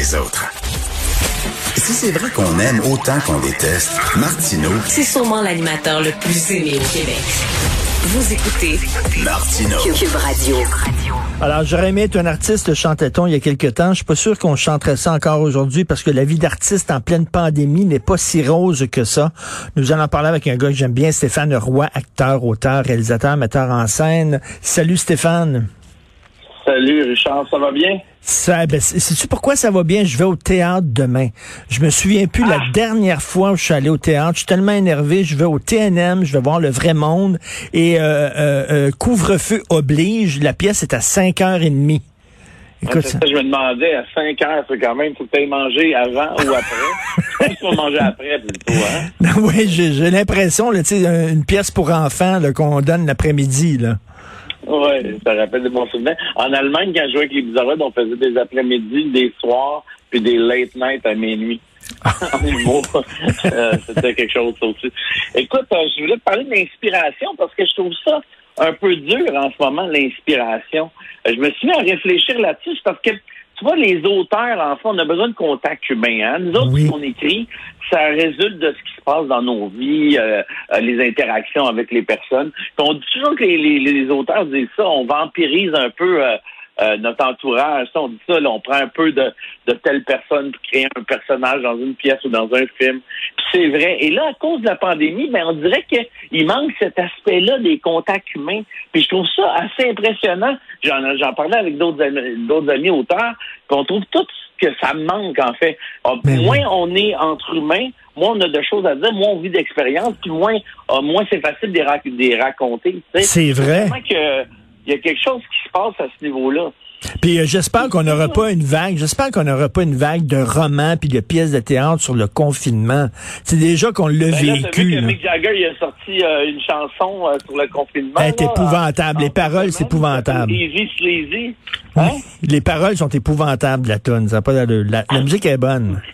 les autres. Si c'est vrai qu'on aime autant qu'on déteste, Martineau. C'est sûrement l'animateur le plus aimé au Québec. Vous écoutez Martineau. Cube Radio. Alors, j'aurais aimé être un artiste, chantait-on il y a quelque temps. Je suis pas sûr qu'on chanterait ça encore aujourd'hui parce que la vie d'artiste en pleine pandémie n'est pas si rose que ça. Nous allons parler avec un gars que j'aime bien, Stéphane Roy, acteur, auteur, réalisateur, metteur en scène. Salut Stéphane. Salut Richard, ça va bien? Ça, ben, sais-tu pourquoi ça va bien? Je vais au théâtre demain. Je me souviens plus la Ah! dernière fois où je suis allé au théâtre. Je suis tellement énervé. Je vais au TNM, je vais voir le vrai monde. Et euh, euh, euh, couvre-feu oblige. La pièce est à 5h30. Écoute, C'est ça, je me demandais, à 5 heures, c'est quand même, faut que tu mangé avant ou après. Je pense manger après plutôt, hein? oui, j'ai l'impression, là, tu sais, un- une pièce pour enfants qu'on donne l'après-midi. là. Oui, ça rappelle des bons souvenirs. En Allemagne, quand je jouais avec les Bizarroides, on faisait des après-midi, des soirs, puis des late night à minuit. humour. Euh, C'était quelque chose, aussi. Écoute, euh, je voulais te parler de l'inspiration parce que je trouve ça un peu dur en ce moment, l'inspiration. Euh, je me suis mis à réfléchir là-dessus parce que, tu vois, les auteurs, en fait, on a besoin de contact humain. Hein? Nous autres, Oui. ce qu'on écrit, ça résulte de ce qui se passe dans nos vies, euh, euh, les interactions avec les personnes. Puis on dit toujours que les, les- les auteurs disent ça, on vampirise un peu euh, euh, notre entourage. Ça, on dit ça, là, on prend un peu de, de telle personne pour créer un personnage dans une pièce ou dans un film. Puis c'est vrai. Et là, à cause de la pandémie, ben, on dirait qu'il manque cet aspect-là des contacts humains. Puis je trouve ça assez impressionnant. J'en, j'en parlais avec d'autres amis, d'autres amis auteurs, qu'on trouve tout que ça manque, en fait. Ah, Ben moins on est entre humains, moins on a de choses à dire, moins on vit d'expérience, puis moins, ah, moins c'est facile de les, rac- de les raconter. C'est vrai. Que il y a quelque chose qui se passe à ce niveau-là. Puis euh, j'espère qu'on n'aura pas une vague, j'espère qu'on n'aura pas une vague de romans puis de pièces de théâtre sur le confinement. C'est déjà qu'on l'a Ben vécu. que. Mick Jagger il a sorti euh, une chanson euh, sur le confinement. Elle est là, épouvantable. en- Les paroles, c'est épouvantable. Easy Sleazy. Hein? Les paroles sont épouvantables, la tonne. Ça pas la musique est bonne.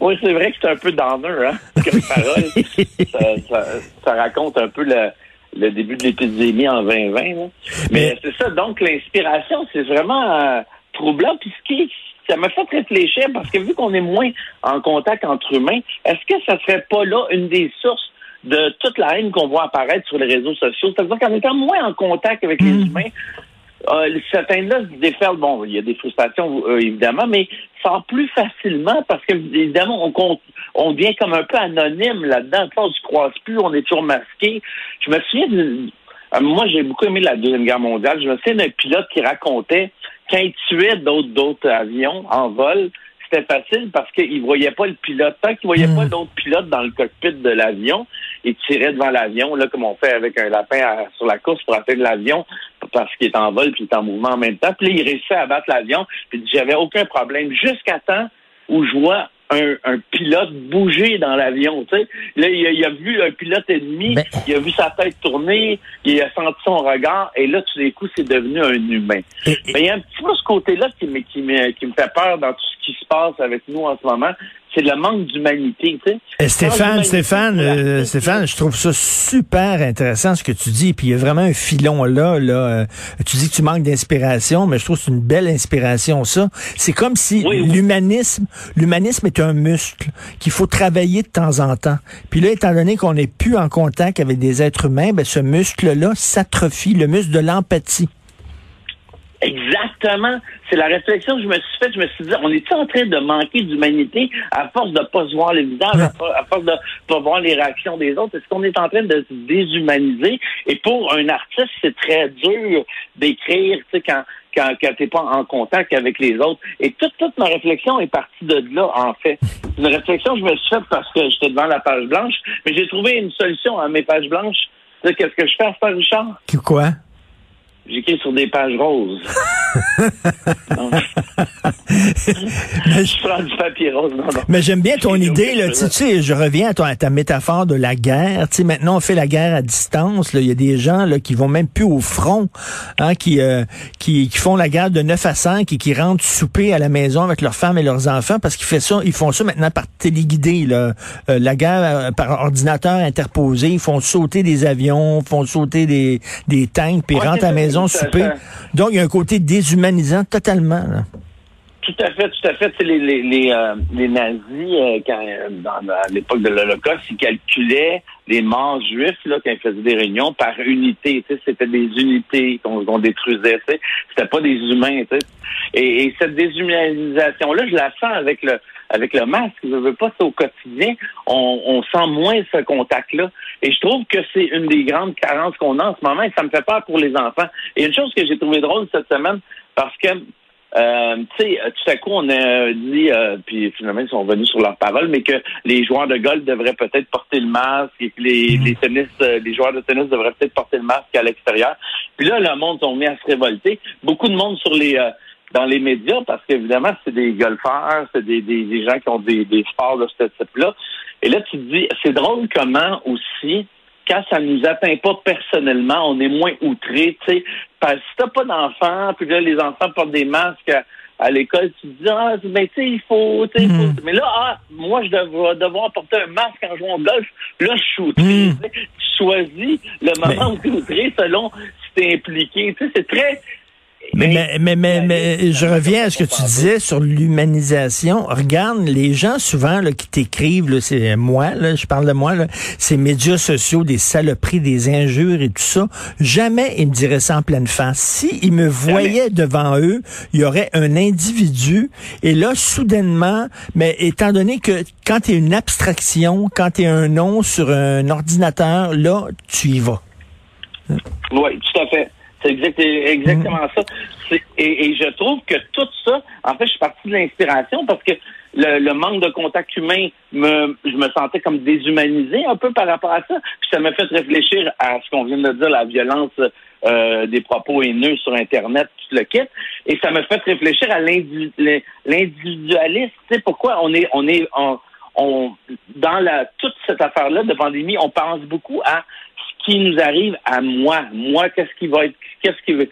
Oui, c'est vrai que c'est un peu downer, hein, comme parole. ça, ça- ça raconte un peu le, le début de l'épidémie en 2020. là. Mais, c'est ça, donc l'inspiration, c'est vraiment euh, troublant. Puis ce qui, ça m'a fait réfléchir parce que vu qu'on est moins en contact entre humains, est-ce que ça serait pas là une des sources de toute la haine qu'on voit apparaître sur les réseaux sociaux? C'est-à-dire qu'en étant moins en contact avec les humains, euh, cette haine-là se déferle. Bon, il y a des frustrations, euh, évidemment, mais sort plus facilement parce que, évidemment, on, compte, on devient comme un peu anonyme là-dedans. On se croise plus, on est toujours masqué. Je me souviens d'une- euh, moi, j'ai beaucoup aimé la Deuxième Guerre mondiale. Je me souviens d'un pilote qui racontait quand il tuait d'autres d'autres avions en vol, c'était facile parce qu'il voyait pas le pilote. Tant qu'il voyait Mm. pas d'autres pilotes dans le cockpit de l'avion, il tirait devant l'avion, là, comme on fait avec un lapin à- sur la course pour atteindre l'avion, parce qu'il est en vol puis il est en mouvement en même temps. Puis là, il réussissait à battre l'avion, puis j'avais aucun problème, jusqu'à temps où je vois un, un pilote bouger dans l'avion, tu sais. Là, il a, il a vu un pilote ennemi, Ben- il a vu sa tête tourner, il a senti son regard, et là, tout d'un coup, c'est devenu un humain. Mais il y a un petit peu ce côté-là qui me, qui, me, qui me fait peur dans tout ce qui se passe avec nous en ce moment. C'est le manque d'humanité, tu sais. Eh, Stéphane, Stéphane, euh, Stéphane, je trouve ça super intéressant ce que tu dis. Puis il y a vraiment un filon là. là. Euh, tu dis que tu manques d'inspiration, mais je trouve que c'est une belle inspiration ça. C'est comme si Oui, oui. l'humanisme, l'humanisme est un muscle qu'il faut travailler de temps en temps. Puis là, étant donné qu'on n'est plus en contact avec des êtres humains, ben ce muscle-là s'atrophie, le muscle de l'empathie. Exactement. C'est la réflexion que je me suis faite. Je me suis dit, on est en train de manquer d'humanité à force de pas se voir les visages, à for- à force de pas voir les réactions des autres? Est-ce qu'on est en train de se déshumaniser? Et pour un artiste, c'est très dur d'écrire, tu sais, quand quand, quand t'es pas en contact avec les autres. Et toute, toute ma réflexion est partie de là, en fait. C'est Une réflexion que je me suis faite parce que j'étais devant la page blanche, mais j'ai trouvé une solution à mes pages blanches. Qu'est-ce que je fais à ce Richard? Quoi? J'écris sur des pages roses. Mais je prends du papier rose. Non, non. Mais j'aime bien ton idée, là. Tu sais, je reviens à, ton- à ta métaphore de la guerre. Tu sais, maintenant, on fait la guerre à distance. Il y a des gens là, qui vont même plus au front, hein, qui, euh, qui, qui font la guerre de 9 à 5 et qui rentrent souper à la maison avec leurs femmes et leurs enfants parce qu'ils font ça, ils font ça maintenant par téléguidé. Là. Euh, la guerre euh, par ordinateur interposé. Ils font sauter des avions, font sauter des, des tanks, puis Ouais, rentrent à la ça, maison ça, souper. ça. Donc, il y a un côté déshumanisant totalement. là. Tout à fait, tout à fait. Les, les, les, euh, les nazis, euh, quand, euh, dans, à l'époque de l'Holocauste, ils calculaient les morts juifs là, quand ils faisaient des réunions par unité. C'était des unités qu'on qu'on détruisait. C'était pas des humains. Et, et cette déshumanisation-là, je la sens avec le avec le masque. Je veux pas ça au quotidien. On, on sent moins ce contact-là. Et je trouve que c'est une des grandes carences qu'on a en ce moment. Et ça me fait peur pour les enfants. Et une chose que j'ai trouvé drôle cette semaine, parce que euh, tu sais, tout à coup, on a dit, euh, puis finalement, ils sont venus sur leur parole, mais que les joueurs de golf devraient peut-être porter le masque et que les, les tennis, euh, les joueurs de tennis devraient peut-être porter le masque à l'extérieur. Puis là, le monde sont mis à se révolter. Beaucoup de monde sur les euh, dans les médias, parce qu'évidemment, c'est des golfeurs, c'est des, des, des, gens qui ont des, des sports de ce type-là. Et là, tu te dis, c'est drôle comment aussi quand ça nous atteint pas personnellement, on est moins outré, tu sais. Parce que si t'as pas d'enfants, puis là, les enfants portent des masques à, à l'école, tu te dis, ah, ben, tu sais, il faut, tu sais, faut. Mais là, ah, moi, je devrais devoir porter un masque en jouant au golf. Là, je suis outré. Mm. tu choisis le moment où tu es outré selon si t'es impliqué. Tu sais, c'est très, Mais, mais, mais, mais, je reviens à ce que tu disais sur l'humanisation. Regarde, les gens souvent là, qui t'écrivent, c'est moi, là, je parle de moi, là, ces médias sociaux, des saloperies, des injures et tout ça, jamais ils me diraient ça en pleine face. Si ils me voyaient devant eux, il y aurait un individu, et là, soudainement, mais étant donné que quand tu es une abstraction, quand tu es un nom sur un ordinateur, là, tu y vas. Oui, tout à fait. C'est exact- exactement ça. Et, je trouve que tout ça, en fait, je suis parti de l'inspiration parce que le, manque de contact humain, me, je me sentais comme déshumanisé un peu par rapport à ça. Puis ça m'a fait réfléchir à ce qu'on vient de dire, la violence euh, des propos haineux sur Internet, tout le kit. Et ça m'a fait réfléchir à l'individu- l'individualisme. Tu sais, pourquoi on est, on est, on, on- dans la toute cette affaire-là de pandémie, on pense beaucoup à qui nous arrive à moi. Moi, qu'est-ce qui va être, qu'est-ce qui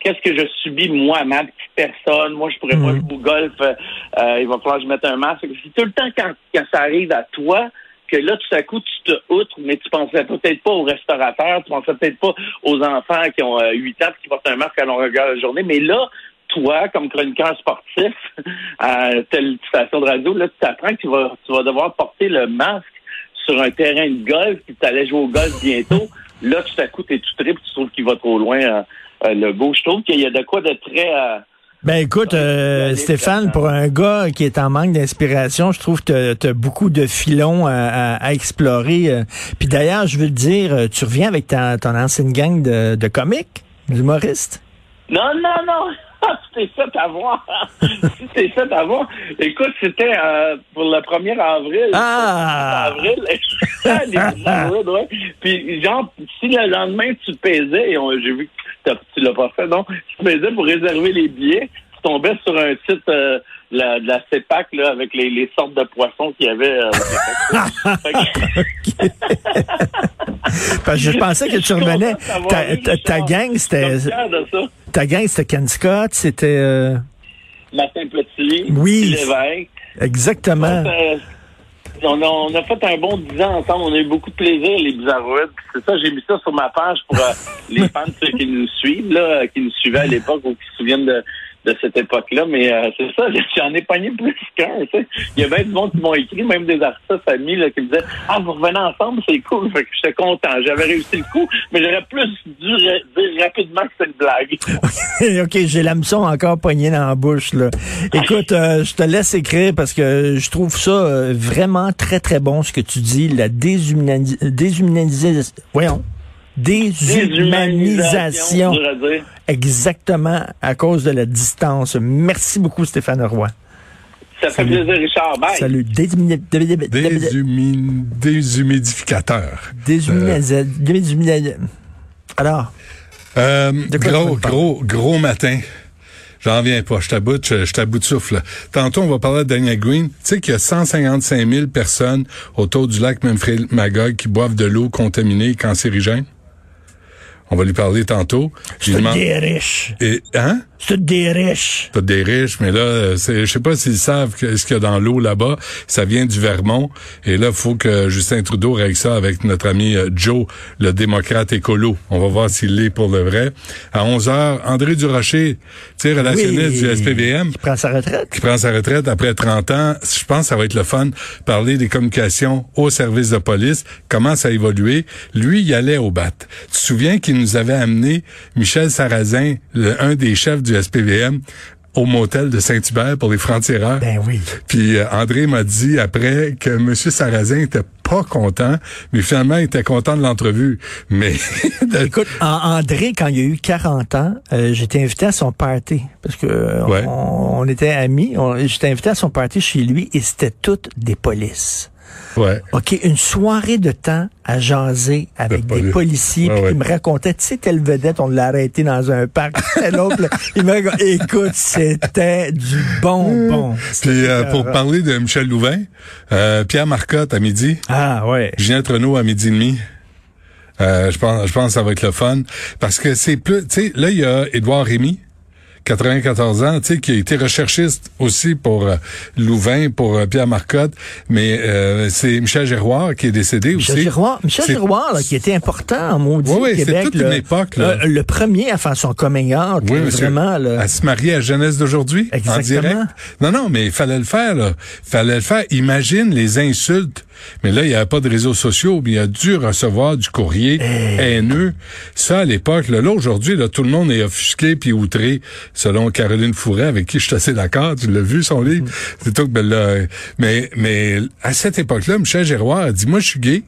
Qu'est-ce que je subis, moi, ma petite personne? Moi, je pourrais pas jouer au golf. euh, il va falloir que je mette un masque. C'est tout le temps quand, quand ça arrive à toi que là, tout à coup, tu te outres, mais tu pensais peut-être pas aux restaurateurs, tu pensais peut-être pas aux enfants qui ont euh, 8 ans et qui portent un masque à longueur de journée. Mais là, toi, comme chroniqueur sportif à telle station de radio, là, tu t'apprends que tu vas, tu vas devoir porter le masque sur un terrain de golf, puis tu allais jouer au golf bientôt. Là, tout à coup, tu es tout trip, tu trouves qu'il va trop loin, euh, euh, le go. Je trouve qu'il y a de quoi de très... euh, Ben écoute, Stéphane, pour un gars qui est en manque d'inspiration, je trouve que tu as beaucoup de filons à, à- à explorer. Puis d'ailleurs, je veux te dire, tu reviens avec ta, ton ancienne gang de, de comiques, d'humoristes? Non, non, non. tu t'es fait avoir. tu t'es fait avoir. Écoute, c'était euh, pour le 1er avril. Ah! avril. Les avril, ouais. Puis, genre, si le lendemain tu pesais, et on- j'ai vu que tu l'as pas fait, non? Tu pesais pour réserver les billets, tombais sur un site euh, la- de la CEPAC, là, avec les, les sortes de poissons qu'il y avait. euh, Parce que je pensais que tu revenais. Ta, gang, c'était ta gang, c'était Ken Scott, c'était euh, Martin Petit, Oui. Lévesque. exactement. On, a, on a fait un bon 10 ans ensemble. On a eu beaucoup de plaisir, les Bizarroïdes. C'est ça, j'ai mis ça sur ma page pour euh, les fans qui nous suivent, là, qui nous suivaient à l'époque ou qui se souviennent de, de cette époque-là. Mais euh, c'est ça, j'en ai pogné plus qu'un. Il y a bien du monde qui m'ont écrit, même des artistes amis là, qui me disaient Ah, vous revenez ensemble, c'est cool. Fait que j'étais content. J'avais réussi le coup, mais j'aurais plus dû dire rapidement que c'est une blague. OK, j'ai l'hameçon encore poigné dans la bouche. Là. Écoute, euh, je te laisse écrire parce que je trouve ça euh, vraiment très, très bon ce que tu dis, la déshumani- déshumanisation. Voyons. Déshumanisation. Exactement à cause de la distance. Merci beaucoup, Stéphane Roy. Ça fait Salut. plaisir, Richard. Bye. Salut. Déshumidificateur. Déshumanisa- Alors, Euh, gros, gros, gros matin. J'en viens pas. Je t'aboute, je, je t'aboute souffle. Tantôt, on va parler de Daniel Green. Tu sais qu'il y a 155 000 personnes autour du lac Memphis Magog qui boivent de l'eau contaminée et cancérigène? On va lui parler tantôt. Demande- des riches. Et, hein? C'est des riches. Pas des riches, mais là, c'est, je sais pas s'ils savent que, ce qu'il y a dans l'eau là-bas. Ça vient du Vermont. Et là, faut que Justin Trudeau règle ça avec notre ami euh, Joe, le démocrate écolo. On va voir s'il l'est pour le vrai. À 11 heures, André Durocher, tu sais, relationniste du SPVM. Qui prend sa retraite. Qui prend sa retraite après 30 ans. Je pense que ça va être le fun. Parler des communications au service de police. Comment ça a évolué. Lui, il allait au bat. Tu te souviens qu'il nous avait amené Michel Sarrazin, le, un des chefs du SPVM, au motel de Saint-Hubert pour les francs-tireurs. Ben oui. Puis euh, André m'a dit après que M. Sarrazin était pas content, mais finalement il était content de l'entrevue. Mais écoute, André, quand il a eu 40 ans, euh, j'étais invité à son party parce que euh, on, était amis. J'étais invité à son party chez lui et c'était toutes des polices. Ouais. OK, une soirée de temps à jaser avec des policiers, puis il me racontait, tu sais, telle vedette, on l'a arrêté dans un parc, l'autre, il m'a écoute, c'était du bonbon. Puis euh, pour parler de Michel Louvain, euh, Pierre Marcotte à midi. Ah ouais. Ginette Renault à midi et demi. Euh, je pense, je pense que ça va être le fun parce que c'est plus, tu sais, là il y a Édouard Rémy 94 ans, tu sais, qui a été recherchiste aussi pour euh, Louvain, pour euh, Pierre Marcotte, mais euh, c'est Michel Giroir qui est décédé Michel aussi. Giroir, Michel Giroir, là, qui était important en maudit oui, oui, Québec. toute une époque. Là. le premier à faire son coming out, oui, vraiment. Là. À se marier à jeunesse d'aujourd'hui, en direct. Non, non, mais il fallait le faire. Là. Il fallait le faire. Imagine les insultes mais là, il n'y avait pas de réseaux sociaux, mais il a dû recevoir du courrier eh. haineux. Ça, à l'époque, là, aujourd'hui, là, tout le monde est offusqué puis outré, selon Caroline Fouret, avec qui je suis assez d'accord. Tu l'as vu, son livre? Mm. C'est tout, ben là, mais, mais à cette époque-là, Michel Giroir a dit, moi, je suis gay.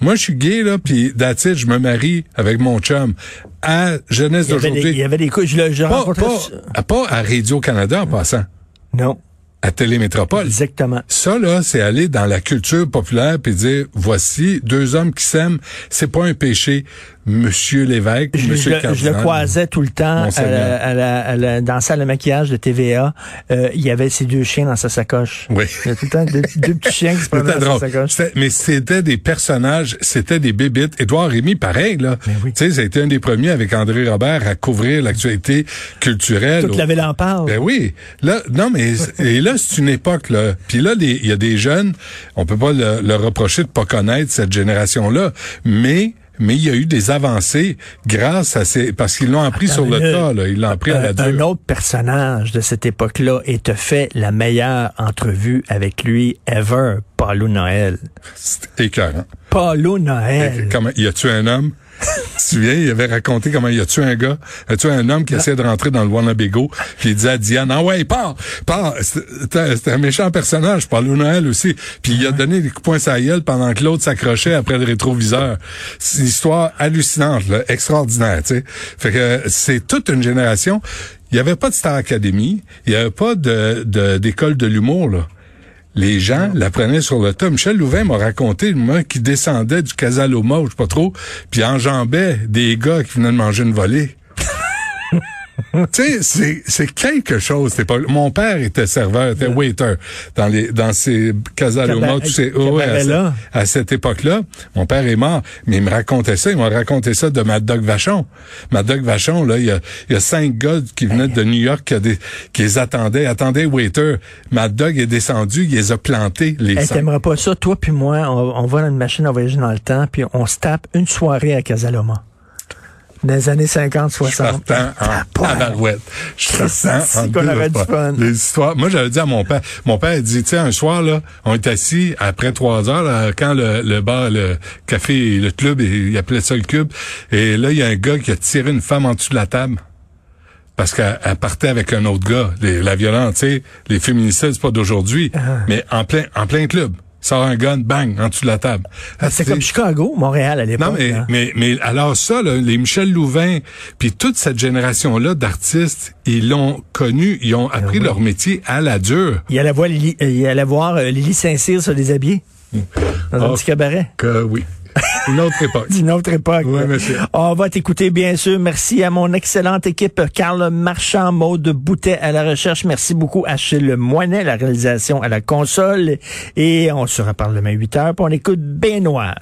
Moi, je suis gay, là, puis d'attitude, je me marie avec mon chum à jeunesse d'aujourd'hui. Il y avait des coups, je, je pas, pas, pas à Radio-Canada, en passant. Non à Télémétropole. Exactement. Ça, là, c'est aller dans la culture populaire puis dire, voici deux hommes qui s'aiment, c'est pas un péché. Monsieur l'évêque, je, Monsieur je, je, le croisais tout le temps à la, à la, à la, dans la salle de maquillage de TVA. Euh, il y avait ses deux chiens dans sa sacoche. Oui. Il y a tout le temps deux, deux petits chiens qui se dans sa sacoche. Mais c'était des personnages, c'était des bébites. Édouard Rémy, pareil, là. oui. Tu sais, ça a été un des premiers avec André Robert à couvrir l'actualité culturelle. Toute la ville en parle. Ben oui. Là, non, mais et là, c'est une époque, là. Puis là, il y a des jeunes, on peut pas leur le reprocher de pas connaître cette génération-là, mais mais il y a eu des avancées grâce à ces parce qu'ils l'ont appris sur le tas là, ils l'ont appris à la dure. Un autre personnage de cette époque-là et te fait la meilleure entrevue avec lui ever, Paulo Noël. C'est écœurant. Paulo Noël. Comment y a-tu un homme tu te souviens, il avait raconté comment il a tué un gars, il a tué un homme qui essayait de rentrer dans le Wannabago, puis il disait à Diane, ah ouais, pars, pars. C'était un méchant personnage, Paulo Noël aussi. Puis il a donné des coups de poing gueule pendant que l'autre s'accrochait après le rétroviseur. C'est une histoire hallucinante, là, extraordinaire, tu sais. Fait que c'est toute une génération. Il n'y avait pas de Star Academy, il n'y avait pas de d'école de, l'humour, là les gens l'apprenaient sur le tas. Michel Louvain m'a raconté, moi, qui descendait du Casaloma, ou je sais pas trop, puis enjambait des gars qui venaient de manger une volée. tu sais, c'est quelque chose. Pas... Mon père était serveur, était waiter dans les dans ces Casaloma, tous ces à, cette époque-là. Mon père est mort, mais il me racontait ça. Il m'a raconté ça de Mad Dog Vachon. Mad Dog Vachon, là, il y a, il y a cinq gars qui venaient de New York qui, des, qui les attendaient, attendaient waiter. Mad Dog est descendu, il les a plantés les hey, T'aimerais pas ça, toi puis moi, on, on va dans une machine à voyager dans le temps, puis on se tape une soirée à Casaloma dans les années 50, 60. Je en tabarouette. Je partant en qu'on du fun. Les histoires. Moi, j'avais dit à mon père, mon père il dit, tu sais, un soir, là, on est assis après trois heures, là, quand le, le bar, le café, le club, il appelait ça le cube, et là, il y a un gars qui a tiré une femme en dessous de la table parce qu'elle partait avec un autre gars. la violence, tu sais, les féministes, c'est pas d'aujourd'hui, ah. mais en plein, en plein club sort un gun, bang, en dessous de la table. Ah, c'est comme Chicago, Montréal à l'époque. Non, mais, mais, mais, alors ça, là, les Michel Louvain, puis toute cette génération-là d'artistes, ils l'ont connu, ils ont appris ben leur métier à la dure. Il allait voir Lily, il allait voir euh, Lily Saint-Cyr se déshabiller. Dans un ah, petit cabaret. Que oui. Une autre époque. Une autre époque. Oui, monsieur. On va t'écouter, bien sûr. Merci à mon excellente équipe, Carl Marchand, Maude Boutet à la recherche. Merci beaucoup à Achille Moinet, la réalisation à la console. Et on se reparle demain 8 heures, puis on écoute Benoît.